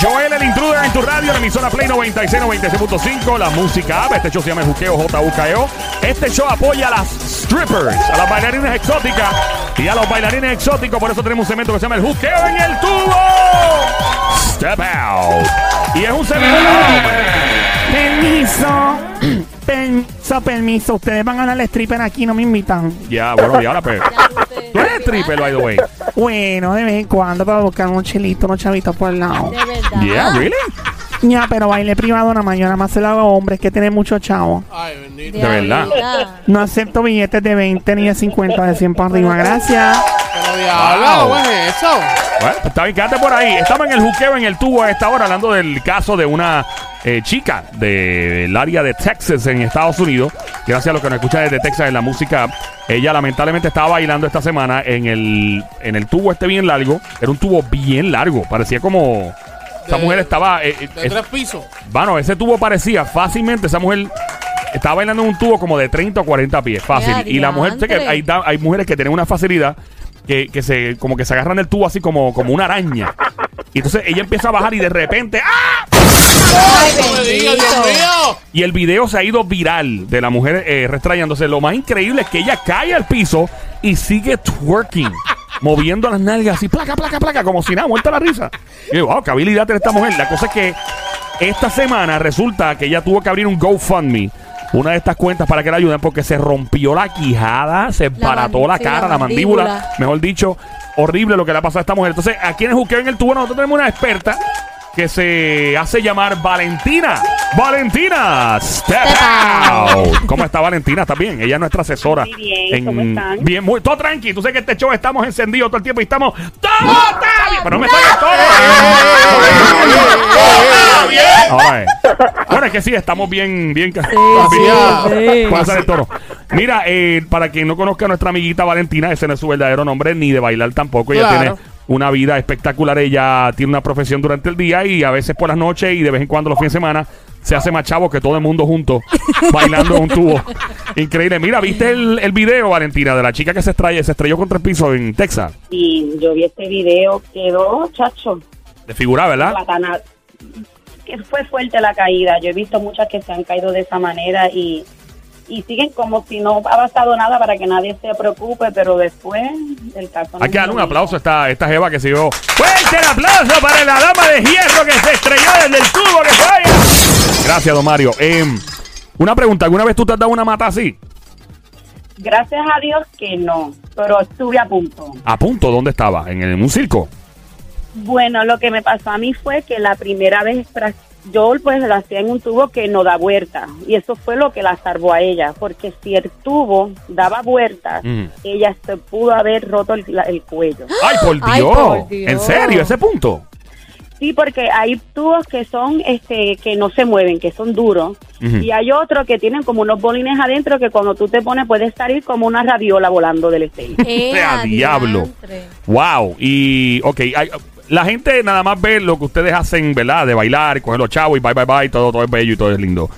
Joel, el intruder en tu radio, la emisora Play 96, 96.5, la música. Este show se llama Juqueo, JUKEO. Este show apoya a las strippers, a las bailarines exóticas y a los bailarines exóticos. Por eso tenemos un segmento que se llama el Juqueo en el tubo. Step out. Y es un segmento. Permiso. Permiso, permiso. Ustedes van a ganar el stripper aquí, no me invitan. Ya, bueno, y ahora, pues. Tú eres stripper, by the way. Bueno, de vez en cuando para buscar unos chelitos, unos chavitos por el lado. De verdad. Yeah, really? Ya, pero baile privado nada más. Yo nada más se lo hago a hombres que tienen mucho chavo. Ay, bendito. De verdad. No acepto billetes de 20 ni de 50, de 100 para arriba. Gracias. Diablo, Wow. ¿cómo es eso? Bueno, pues está bien, quédate por ahí. Estamos en el juqueo en el tubo a esta hora hablando del caso de una eh, chica del área de Texas en Estados Unidos. Gracias a los que nos escuchan desde Texas en la música. Ella lamentablemente estaba bailando esta semana en el, en el tubo este bien largo. Era un tubo bien largo. Parecía como... Esa De- mujer estaba... eh, eh, De es- tres pisos. bueno, ese tubo parecía fácilmente, esa mujer estaba bailando en un tubo como de 30 o 40 pies, fácil. ¡Ya, Y la mujer, sé que hay, hay mujeres que tienen una facilidad que, que se, como que se agarran del tubo así como, como una araña. Y entonces ella empieza a bajar y de repente, ¡ah! Ay, Dios mío. Y el video se ha ido viral de la mujer eh, restrayándose. Lo más increíble es que ella cae al piso y sigue twerking. Moviendo las nalgas así, placa, placa, placa, como si nada, muerta la risa. Y yo, wow, qué habilidad tiene esta mujer. La cosa es que esta semana resulta que ella tuvo que abrir un GoFundMe, una de estas cuentas para que la ayuden, porque se rompió la quijada, se barató mand- la sí, cara, la la mandíbula, mandíbula. mejor dicho, horrible lo que le ha pasado a esta mujer. Entonces, aquí en el Juqueo en el tubo, nosotros tenemos una experta que se hace llamar Valentina. Valentina, step out. ¿Cómo está Valentina? ¿Está bien? Ella es nuestra asesora. Muy bien, ¿cómo están? Bien, muy, todo tranqui. Tú sabes que este show estamos encendidos todo el tiempo y estamos. ¡Todo está bien! Pero no me saques todo. ¡Todo bien! Ahora es. Bueno, es que sí, estamos bien, bien. el toro. Mira, eh, para quien no conozca a nuestra amiguita Valentina, ese no es su verdadero nombre, ni de bailar tampoco. Ella Claro. tiene una vida espectacular. Ella tiene una profesión durante el día y a veces por las noches y de vez en cuando los fines de semana se hace más chavo que todo el mundo junto bailando en un tubo. Increíble. Mira, ¿viste el, el video, Valentina, de la chica que se estrelló, se estrelló contra el piso en Texas? Y yo vi este video, quedó, chacho, De figura, ¿verdad? Que fue fuerte la caída. Yo he visto muchas que se han caído de esa manera y, y siguen como si no ha pasado nada para que nadie se preocupe, pero después el caso no Hay que es darle un aplauso a esta, esta Jeva que se dio. ¡Fuerte el aplauso para la dama de hierro que se estrelló desde el tubo que falla! Gracias, don Mario. Em, una pregunta, ¿alguna vez tú te has dado una mata así? Gracias a Dios que no, pero estuve a punto. A punto, ¿dónde estaba? ¿En, el- en un circo? Bueno, lo que me pasó a mí fue que la primera vez yo pues lo hacía en un tubo que no da vuelta y eso fue lo que la salvó a ella, porque si el tubo daba vueltas, Mm. ella se pudo haber roto el, la- el cuello. ¡Ay, por Dios! Ay, por Dios. ¿En serio? ¿Ese punto? Sí, porque hay tubos que son este que no se mueven, que son duros, y hay otros que tienen como unos bolines adentro que cuando tú te pones puedes salir como una radiola volando del stage. Eh, ¡A diablo! ¡Wow! Y, ok, hay- la gente nada más ve lo que ustedes hacen, ¿verdad? De bailar, coger los chavos y bye, bye, bye, todo, todo es bello y todo es lindo.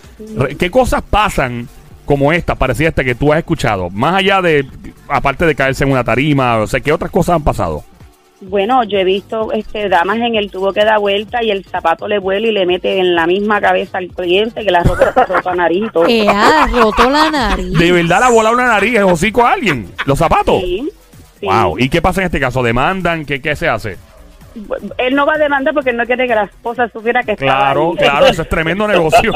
¿Qué cosas pasan como esta, parecida esta que tú has escuchado? Más allá de, aparte de caerse en una tarima, o sea, ¿qué otras cosas han pasado? Bueno, yo he visto este damas en el tubo que da vuelta y el zapato le vuela y le mete en la misma cabeza al cliente que la ropa rota nariz y todo. Eh, ah, roto la nariz. ¿De verdad la bola una nariz, el hocico a alguien? ¿Los zapatos? Sí, sí. Wow. ¿Y qué pasa en este caso? ¿Demandan? ¿Qué, qué se hace? Él no va a demandar porque no quiere que la esposa supiera que Claro, ahí. claro, eso es tremendo negocio.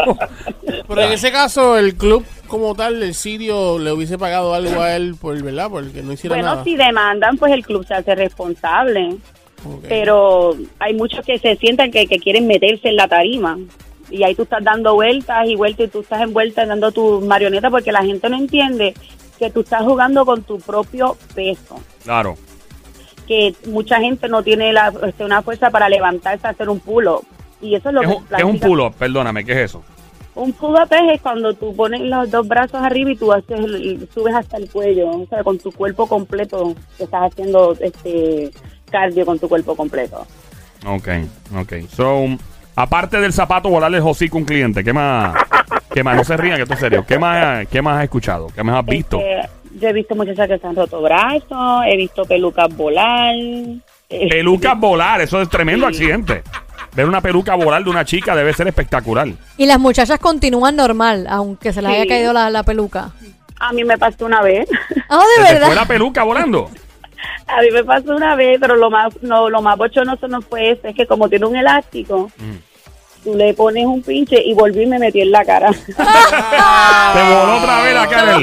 Pero en ese caso, el club como tal, el sitio, le hubiese pagado algo a él por, ¿verdad? Porque no hiciera Bueno, nada. si demandan, pues el club se hace responsable. Pero hay muchos que se sientan que, que quieren meterse en la tarima. Y ahí tú estás dando vueltas y vueltas y tú estás envuelta dando tu marioneta porque la gente no entiende que tú estás jugando con tu propio peso. claro. Que mucha gente no tiene la, este, una fuerza para levantarse a hacer un pulo. Y eso es lo ¿Qué que un, qué es un pull-up? Perdóname, ¿qué es eso? Un pull-up es cuando tú pones los dos brazos arriba y tú haces el- subes hasta el cuello, o sea, con tu cuerpo completo, estás haciendo este cardio con tu cuerpo completo. Ok, ok. So, aparte del zapato, volarle el hocico a un cliente, ¿qué más? ¿Qué más? No se rían, que esto es serio. ¿Qué más, qué más has escuchado? ¿Qué más has visto? Este, yo he visto muchachas que se han roto brazos, he visto pelucas volar, Pelucas volar, eso es tremendo Sí. accidente. Ver una peluca volar de una chica debe ser espectacular. Y las muchachas continúan normal, aunque se les Sí. haya caído la, la peluca. A mí me pasó una vez. Ah, ¿Se de te fue la verdad. peluca volando? A mí me pasó una vez, pero lo más no, lo más bochornoso no fue eso, es que como tiene un elástico, Mm. Tú le pones un pinche y volví y me metí en la cara. Te voló otra vez la cara.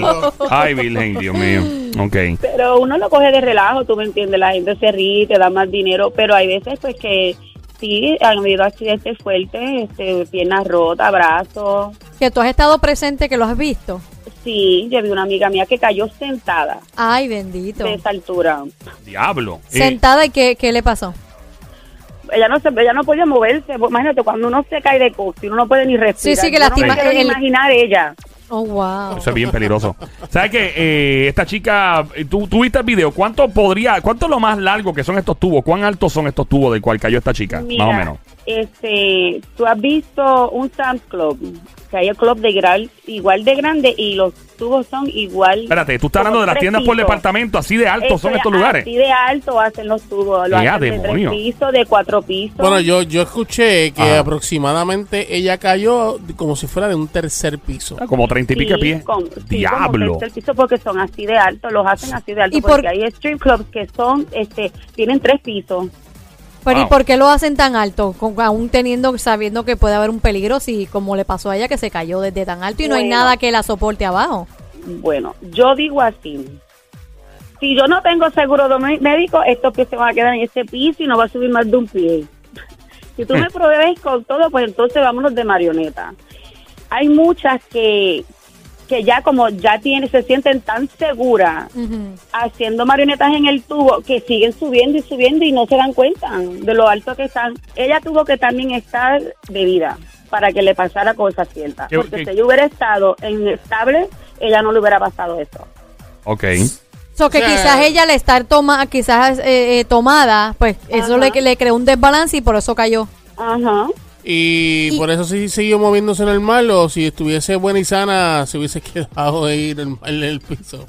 Ay, Virgen, Dios mío. Ok. pero uno lo coge de relajo, tú me entiendes, la gente se ríe, te da más dinero, pero hay veces pues que sí, han habido accidentes fuertes, este, piernas rotas, brazos. Que tú has estado presente, que lo has visto. Sí, yo vi una amiga mía que cayó sentada Ay, bendito. de esa altura. Diablo. Eh, Sentada y qué, qué le pasó. Ella no se, ella no podía moverse. Imagínate, cuando uno se cae de coste, uno no puede ni respirar. Sí, sí, que no lastima- ni el- imaginar ella. Oh, wow. Eso es bien peligroso. ¿Sabes qué? Eh, esta chica, eh, tú, tú viste el video. ¿Cuánto podría, cuánto es lo más largo que son estos tubos? ¿Cuán altos son estos tubos del cual cayó esta chica? Mira, más o menos. Este, tú has visto un Sam's Club, que hay el club de gran, igual de grande y los tubos son igual. Espérate, tú estás hablando de las tiendas por departamento, así de altos son estos es lugares. Así de alto hacen los tubos. Lo ¡Ea, hacen de tres pisos, de cuatro pisos. Bueno, yo, yo escuché que Ajá. aproximadamente ella cayó como si fuera de un tercer piso. Ah, Como treinta y pico de Sí, pies. con- sí, Diablo. como tercer piso porque son así de alto, los hacen así de alto ¿Y por- porque hay strip clubs que son, este, tienen tres pisos. Pero ¿y por qué lo hacen tan alto? Con- aún teniendo, sabiendo que puede haber un peligro si, como le pasó a ella, que se cayó desde tan alto y no hay nada que la soporte abajo. Bueno, yo digo así. Si yo no tengo seguro de médico, estos pies se van a quedar en ese piso y no va a subir más de un pie. Si tú me provees con todo, pues entonces vámonos de marioneta. Hay muchas que, que ya como ya tienen, se sienten tan seguras haciendo marionetas en el tubo que siguen subiendo y subiendo y no se dan cuenta de lo alto que están. Ella tuvo que también estar de vida para que le pasara cosas ciertas. ¿Qué- Porque qué- si ella hubiera estado en estable, ella no le hubiera pasado eso. Ok. So que O sea, quizás ella al estar toma, quizás eh, eh, tomada, pues eso le, le creó un desbalance y por eso cayó. Ajá. Y, Y- por eso sí siguió moviéndose normal o si estuviese buena y sana se hubiese quedado ahí en el, en el piso.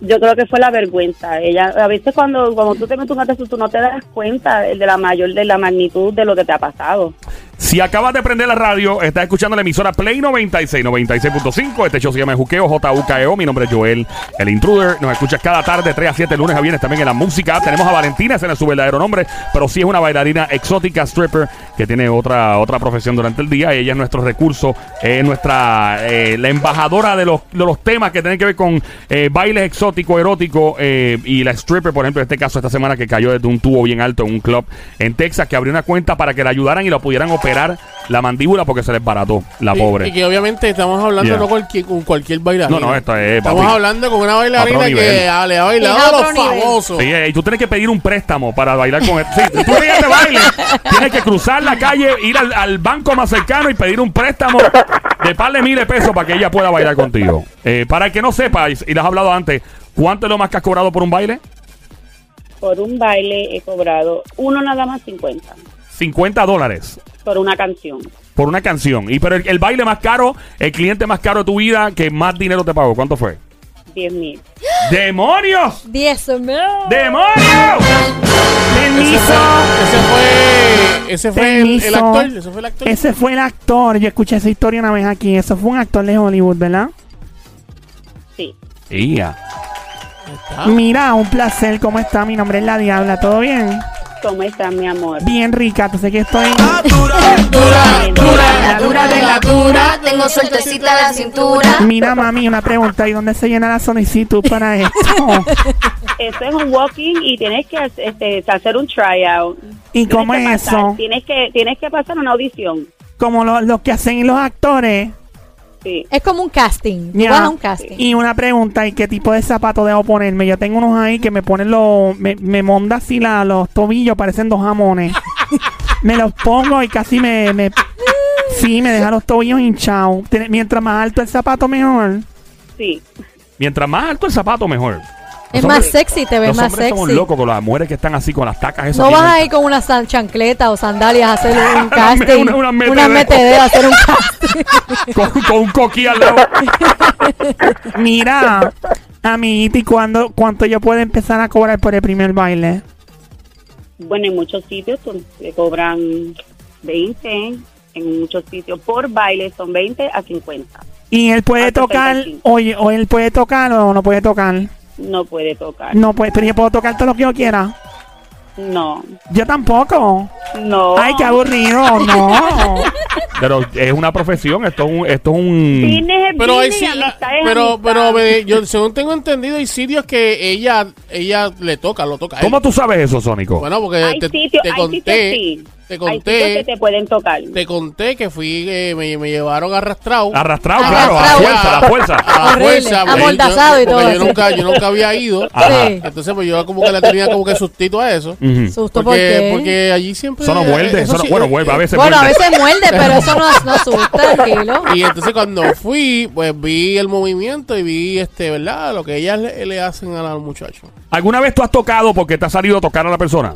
Yo creo que fue la vergüenza. Ella, a veces cuando, cuando tú te metes un tú no te das cuenta de la mayor, de la magnitud de lo que te ha pasado. Si acabas de prender la radio, estás escuchando la emisora Play 96, 96.5. Este show se llama Juqueo, J-U-K-E-O. Mi nombre es Joel, el intruder. Nos escuchas cada tarde, 3 a 7, lunes a viernes también en la música. Tenemos a Valentina, ese no es su verdadero nombre, pero sí es una bailarina exótica, stripper, que tiene otra, otra profesión durante el día. Ella es nuestro recurso, es nuestra, eh, la embajadora de los, de los temas que tienen que ver con eh, bailes exóticos, eróticos, eh, y la stripper, por ejemplo, en este caso, esta semana que cayó desde un tubo bien alto en un club en Texas, que abrió una cuenta para que la ayudaran y la pudieran operar la mandíbula porque se les barató, la Y- pobre. Y, que obviamente estamos hablando Yeah. no cualquier, con cualquier bailarina. No, no, esto es, Estamos papi. hablando con una bailarina que ah, le ha bailado a los nivel. famosos. Sí, eh, y tú tienes que pedir un préstamo para bailar con él. Sí, si tú quieres de baile, tienes que cruzar la calle, ir al, al banco más cercano y pedir un préstamo de par de miles de pesos para que ella pueda bailar contigo. Eh, para el que no sepa, y, y lo has hablado antes, ¿cuánto es lo más que has cobrado por un baile? Por un baile he cobrado uno nada más 50 50 dólares por una canción. por una canción. Y pero el, el baile más caro, el cliente más caro de tu vida que más dinero te pagó, ¿cuánto fue? 10 mil. ¡Demonios! Diez mil. ¡Demonios! Ese fue, ese fue, ese fue el, actor. Ese fue el actor. Ese fue el actor. Yo escuché esa historia una vez aquí. Eso fue un actor de Hollywood, ¿verdad? Sí. Ia. Ah. Mira, un placer. ¿Cómo está? Mi nombre es La Diabla. ¿Todo bien? ¿Cómo está mi amor? Bien rica. Tú sé que estoy... Dura, La dura de la dura, tengo sueltecita la cintura. Mira, mami, una pregunta. ¿Y dónde se llena la solicitud para esto? Eso es un walking y tienes que este, hacer un tryout. ¿Y Tienes cómo es pasar- eso? Tienes que, tienes que pasar una audición. Como lo, lo que hacen los actores. Sí. Es como un casting. Tú Ya. vas a un casting. Y una pregunta, ¿y qué tipo de zapato debo ponerme? Yo tengo unos ahí que me ponen los... Me, me monda así la, los tobillos, parecen dos jamones. me los pongo y casi me... me sí, me deja los tobillos hinchados. Mientras más alto el zapato, mejor. Sí. Mientras más alto el zapato, mejor. Es Los más hombres- sexy, te ves Los más hombres somos sexy. locos con las mujeres que están así con las tacas esas. No vas a altas. ir con una san- chancleta o sandalias a hacer un casting. Una- una metedera. una metedera a hacer un casting. con, con un coquí al lado. Mira, amiguita, ¿y cuándo, cuánto yo puedo empezar a cobrar por el primer baile? bueno, en muchos sitios te cobran 20, en muchos sitios por baile son 20 a 50. Y él puede tocar, 35. oye, o él puede tocar o no puede tocar. No puede tocar. No puede, pero yo puedo tocar todo lo que yo quiera. No. Yo tampoco. No. Ay, qué aburrido, no. Pero es una profesión, esto es un... Esto es un Business es Pero hay business, pero pero me- yo según tengo entendido hay sitios que ella ella le toca, lo toca. a él. ¿Cómo tú sabes eso, Sónico? Bueno, porque hay te, sitios, te hay conté, sí. Te Hay conté, que te pueden tocar. te conté que fui eh, me, me llevaron arrastrado. Arrastrado, Arrastrado. claro, a la fuerza, a la fuerza. A la fuerza, amordazado y todo eso. Yo nunca, yo nunca había ido. Ajá. Sí. Entonces, pues yo como que le tenía como que sustito a eso. Ujú. Susto Porque, porque... porque allí siempre. Eso no muerde, eso eso no- sí, bueno, eh, vuelve, a veces Bueno, a muerde. veces muerde, pero eso no, no asusta, tranquilo. Y entonces cuando fui, pues vi el movimiento y vi, este, ¿verdad? Lo que ellas le, le hacen a los muchachos. ¿Alguna vez tú has tocado porque te ha salido a tocar a la persona?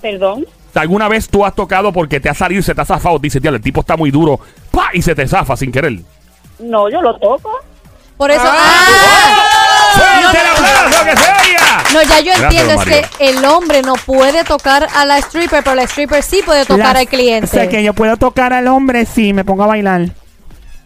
Perdón. ¿Alguna vez tú has tocado porque te ha salido y se te ha zafado? Dice, tío, el tipo está muy duro. ¡Pah! Y se te zafa sin querer. No, yo lo toco. Por eso... ¡Ah! ¡Fuerte el aplauso que se oiga! No, ya yo Gracias, entiendo, es Mario. que el hombre no puede tocar a la stripper, pero la stripper sí puede tocar La- al cliente. O sea, que yo puedo tocar al hombre si me pongo a bailar.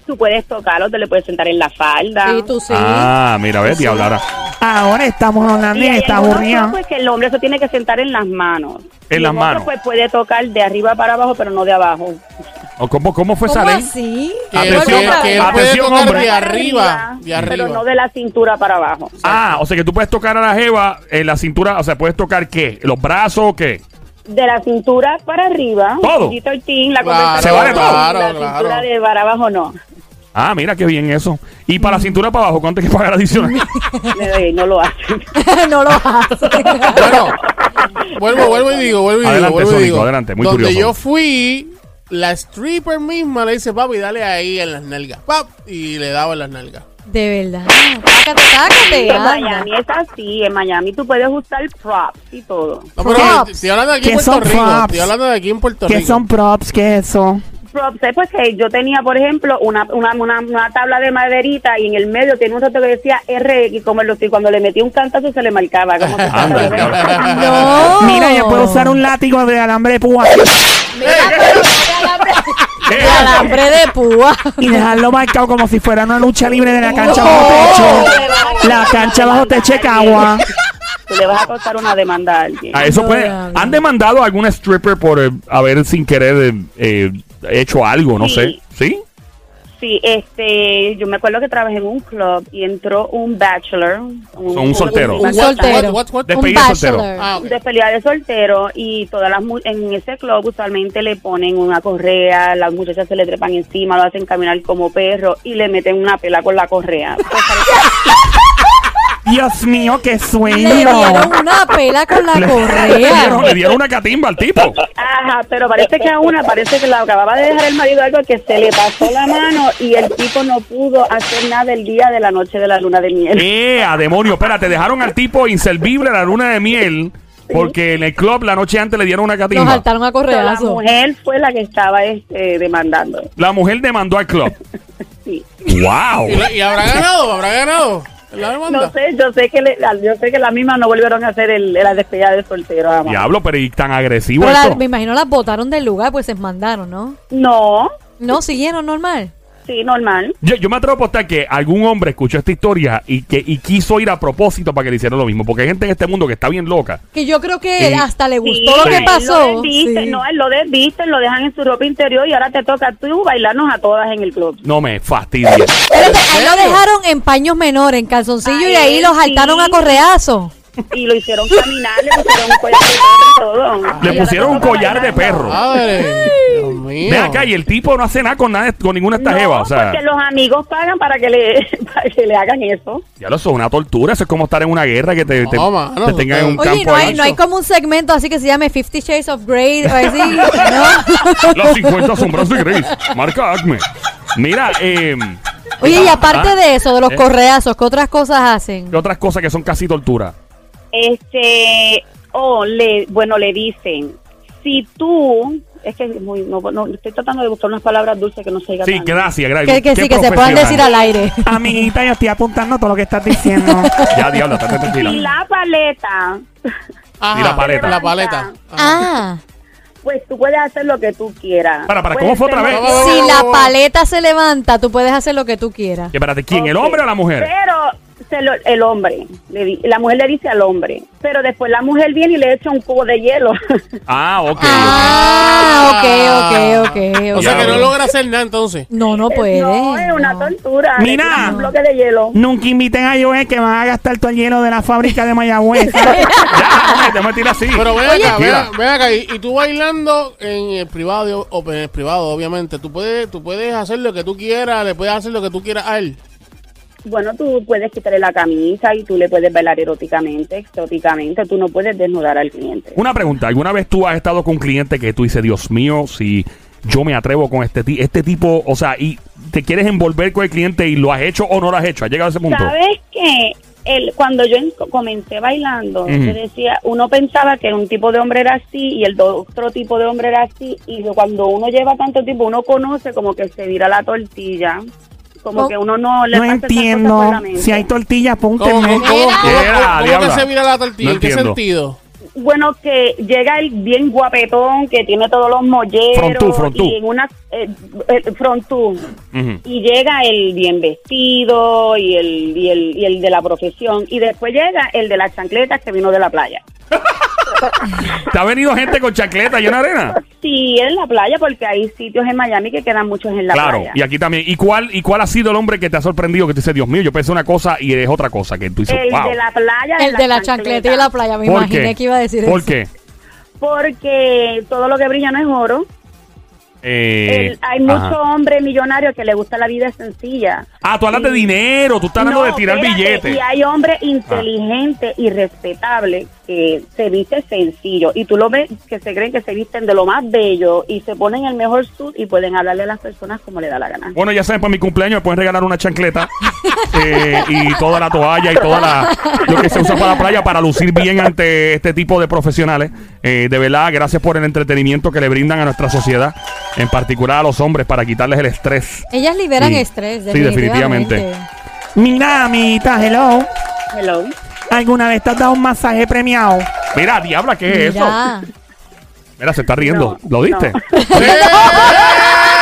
Tú puedes tocarlo, te le puedes sentar en la falda. Sí, tú sí. Ah, mira, ves, diablo, ahora. Ahora estamos hablando Y y aburrida. pues que el hombre se tiene que sentar en las manos. En Y las otro, manos. pues puede tocar de arriba para abajo, pero no de abajo. ¿O ¿Cómo, cómo fue ¿Cómo esa ley? así? Que, Atención, que- que él atención, puede hombre. de arriba, de arriba. Pero no de la cintura para abajo. Ah, o sea que tú puedes tocar a la jeva en la cintura, o sea, puedes tocar qué? ¿Los brazos o qué? De la cintura para arriba. Todo. G13, la Claro, conversación, Se vale todo. claro, La claro. cintura de para abajo no. Ah, mira qué bien eso. Y para la cintura para abajo, ¿cuánto hay que pagar adicional? Eh, no lo hacen. no lo hace. Bueno, vuelvo, vuelvo y digo, vuelvo y Adelante, digo, vuelvo y Sónico, digo. adelante, muy Donde curioso. yo fui, la stripper misma le dice, papi, dale ahí en las nalgas. Pap, y le daba en las nalgas. De verdad. Tácate, tácate. En anda. Miami es así. En Miami tú puedes usar props y todo. No, pero Props. estoy hablando de aquí en ¿Qué Puerto son Rico. props? Estoy hablando de aquí en Puerto ¿Qué Rico. son props? ¿Qué es eso? Props es pues que yo tenía, por ejemplo, una, una, una, una tabla de maderita y en el medio tenía un rato que decía RX, como lo, y cuando le metí un cantazo se le marcaba. Como que Anda, diablo. No. Mira, yo puedo usar un látigo de alambre de púa Mira, pero de alambre, de alambre de púa. y dejarlo marcado como si fuera una lucha libre de la cancha bajo techo. La cancha bajo techo de Cagua. Le vas a costar una demanda a alguien. A eso No, puede. ¿Han demandado a algún stripper por eh, haber sin querer eh, eh, hecho algo? No Sí. sé. ¿Sí? Sí, este, yo me acuerdo que trabajé en un club y entró un bachelor. un soltero. Un What, soltero. what, what, what? De- Un soltero. bachelor. Ah, ok. despedida de soltero y todas las en ese club usualmente le ponen una correa, las muchachas se le trepan encima, lo hacen caminar como perro y le meten una pela con la correa. Pues, Dios mío, qué Le sueño. dieron una pela con la Le, dieron, correa. le dieron una catimba al tipo. Ajá, pero parece que a una, parece que la acababa de dejar el marido algo que se le pasó la mano y el tipo no pudo hacer nada el día de la noche de la luna de miel. ¡Eh, a demonio! Espérate, dejaron al tipo inservible a la luna de miel porque en el club la noche antes le dieron una Los catimba. saltaron a Pero la mujer fue la que estaba este, demandando. La mujer demandó al club. Sí. ¡Wow! ¿Y, la- y habrá ganado? ¿Habrá ganado? ¿La demanda? No sé, yo sé que le- yo sé que la misma no volvieron a hacer el, la despedida de soltero. jamás. Diablo, pero y tan agresivo Pero la- esto. me imagino las botaron del lugar, pues se mandaron, ¿no? No, No, siguieron normal. Sí, normal. Yo, yo me atrevo a apostar que algún hombre escuchó esta historia y que y quiso ir a propósito para que le hicieran lo mismo. Porque hay gente en este mundo que está bien loca. Que yo creo que Sí. hasta le Sí, gustó lo Sí. que él pasó. Lo desvisten, Sí. No, él lo desvisten, lo dejan en su ropa interior y ahora te toca tú bailarnos a todas en el club. No me fastidies. Espérate, a él lo dejaron en paños menores, en calzoncillo, y ahí lo sí. saltaron a correazo. Y lo hicieron caminar, le pusieron un collar de perro y todo. Le pusieron un collar de perro. Madre, Dios mío. Ve acá y el tipo no hace nada con nada con ninguna de estas No, jevas. O sea, porque los amigos pagan para que le, para que le hagan eso. ya lo son una tortura. Eso es como estar en una guerra que te, te, No, mano, te tengan en un Oye, campo no hay, ahí. no hay como un segmento así que se llame Fifty Shades of Grey o así, ¿no? Los 50 sombras de Grace. Marca Acme. Mira, eh, Oye, y aparte Ah, de eso, de los eh. correazos, ¿qué otras cosas hacen? ¿qué otras cosas que son casi tortura? Este, o le, bueno, le dicen, si tú, es que es muy, no, no, estoy tratando de buscar unas palabras dulces que no se digan. Sí, gracias, gracias. Que, que sí, que se puedan decir al aire. Amiguita, yo estoy apuntando todo lo que estás diciendo. Ya, diablo, estate Si tranquila. la paleta Ajá, Y la paleta. La paleta. Ah, Pues tú puedes hacer lo que tú quieras. Para, para, ¿cómo fue otra vez? Oh, si oh, la oh. paleta se levanta, tú puedes hacer lo que tú quieras. Espérate, ¿quién? ¿El hombre o la mujer? Pero se lo- el hombre, le di- la mujer le dice al hombre, pero después la mujer viene y le echa un cubo de hielo. Ah, ok. Ah, ok, ok, ok. O sea que no logra hacer nada entonces. No, no puede. no, es una no. tortura. Mira. Un bloque de hielo. Nunca inviten a Joel que van a gastar todo el hielo de la fábrica de Mayagüez. Ya, déjame tirar así. Pero ven acá, ven, Mira. ven acá. Y, y tú bailando en el privado, o en el privado, obviamente. Tú puedes, tú puedes hacer lo que tú quieras, le puedes hacer lo que tú quieras a él. Bueno, tú puedes quitarle la camisa y tú le puedes bailar eróticamente, exóticamente. Tú no puedes desnudar al cliente. Una pregunta, ¿alguna vez tú has estado con un cliente que tú dices, Dios mío, si yo me atrevo con este, este tipo, o sea, y te quieres envolver con el cliente y lo has hecho o no lo has hecho? ¿Has llegado a ese punto? ¿Sabes qué? El, cuando yo en- comencé bailando, yo decía, uno pensaba que un tipo de hombre era así y el otro tipo de hombre era así. Y cuando uno lleva tanto tiempo, uno conoce como que se vira la tortilla. Como Oh. que uno no le No pasa cosas por entiendo. la mente. Si hay tortillas, ¿Cómo, póntenme. cómo, cómo, cómo- cómo que se mira la tortilla? No ¿En qué entiendo. sentido? Bueno, que llega el bien guapetón, que tiene todos los molleros. Frontú, frontú. Y en Eh, frontú. Ujú. Y llega el bien vestido y el, y, el, y el de la profesión. Y después llega el de las chancletas que vino de la playa. ¿Te ha venido gente con chancleta y en arena? Sí, en la playa, porque hay sitios en Miami que quedan muchos en la claro, playa. y aquí también. ¿Y cuál, ¿Y cuál ha sido el hombre que te ha sorprendido? Que te dice, Dios mío, yo pensé una cosa y es otra cosa. Que tú dices, El wow. de la playa. El de la chancleta y la playa, me ¿Por imaginé qué? que iba a decir ¿Por eso. qué? Porque todo lo que brilla no es oro. Eh, El- hay ajá. muchos hombres millonarios que les gusta la vida sencilla. Ah, tú hablas de dinero, tú estás hablando No, de tirar espérate, billetes. Y hay hombres inteligentes y respetables que se visten sencillo. Y tú lo ves que se creen que se visten de lo más bello y se ponen el mejor suit y pueden hablarle a las personas como le da la gana. Bueno, ya saben, para mi cumpleaños me pueden regalar una chancleta eh, y toda la toalla y toda la lo que se usa para la playa para lucir bien ante este tipo de profesionales. Eh, de verdad, gracias por el entretenimiento que le brindan a nuestra sociedad, en particular a los hombres, para quitarles el estrés. Ellas liberan Sí. estrés, Sí, definitivamente. definitivamente. Mira, amiguita, hello. Hello. ¿Alguna vez te has dado un masaje premiado? Mira, diabla, ¿qué es eso? Mira. Se está riendo. No, ¿Lo viste? no.